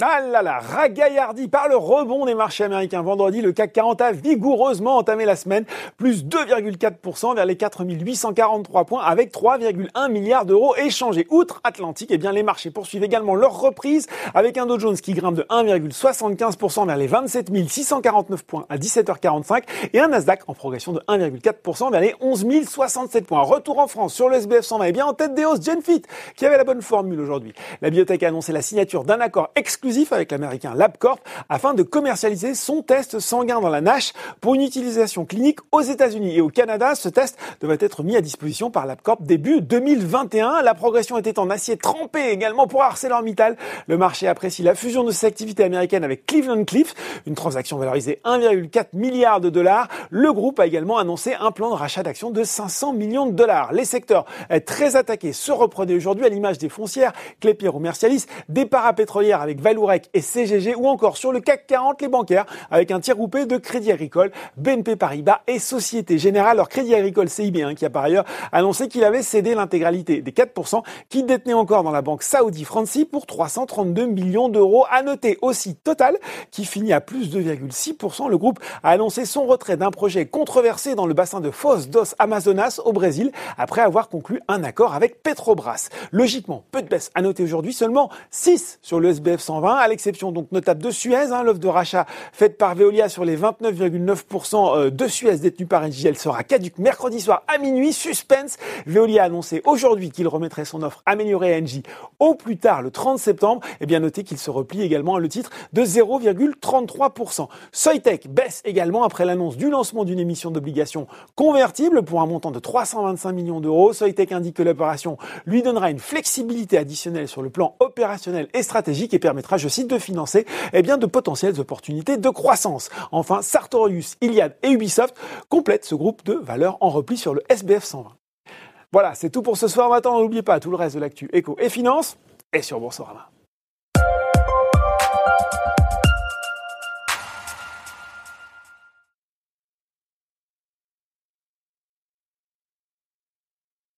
Ah là là, ragaillardi par le rebond des marchés américains. Vendredi, le CAC 40 a vigoureusement entamé la semaine, plus 2,4% vers les 4843 points avec 3,1 milliards d'euros échangés. Outre-Atlantique, eh bien, les marchés poursuivent également leur reprise avec un Dow Jones qui grimpe de 1,75% vers les 27 649 points à 17h45 et un Nasdaq en progression de 1,4% vers les 11 067 points. Retour en France sur le SBF 120. Eh bien, en tête des hausses, Genfit, qui avait la bonne formule aujourd'hui. La biotech a annoncé la signature d'un accord exclusif avec l'américain LabCorp afin de commercialiser son test sanguin dans la NASH pour une utilisation clinique aux États-Unis et au Canada. Ce test devrait être mis à disposition par LabCorp début 2021. La progression était en acier trempé également pour ArcelorMittal. Le marché apprécie la fusion de ses activités américaines avec Cleveland Cliffs, une transaction valorisée 1,4 milliard de dollars. Le groupe a également annoncé un plan de rachat d'actions de 500 millions de dollars. Les secteurs très attaqués se reprenaient aujourd'hui à l'image des foncières, Clépierre ou Mercialis, des parapétrolières avec Valou et CGG ou encore sur le CAC 40 les bancaires avec un tiers groupé de Crédit Agricole, BNP Paribas et Société Générale. Alors Crédit Agricole CIB hein, qui a par ailleurs annoncé qu'il avait cédé l'intégralité des 4% qu'il détenait encore dans la banque Saudi Franci pour 332 millions d'euros. À noter aussi Total qui finit à plus 2,6%. Le groupe a annoncé son retrait d'un projet controversé dans le bassin de Foz dos Amazonas au Brésil après avoir conclu un accord avec Petrobras. Logiquement, peu de baisse à noter aujourd'hui, seulement 6 sur le SBF 120 à l'exception donc notable de Suez, hein, l'offre de rachat faite par Veolia sur les 29,9% euh, de Suez détenus par elle sera caduque mercredi soir à minuit. Suspense, Veolia a annoncé aujourd'hui qu'il remettrait son offre améliorée à Engie au plus tard le 30 septembre. Et bien noté qu'il se replie également à le titre de 0,33%. Soitec baisse également après l'annonce du lancement d'une émission d'obligations convertible pour un montant de 325 millions d'euros. Soitec indique que l'opération lui donnera une flexibilité additionnelle sur le plan opérationnel et stratégique et permettra je cite, de financer eh bien, de potentielles opportunités de croissance. Enfin, Sartorius, Iliad et Ubisoft complètent ce groupe de valeurs en repli sur le SBF 120. Voilà, c'est tout pour ce soir. Maintenant, n'oubliez pas tout le reste de l'actu éco et finance et sur Boursorama.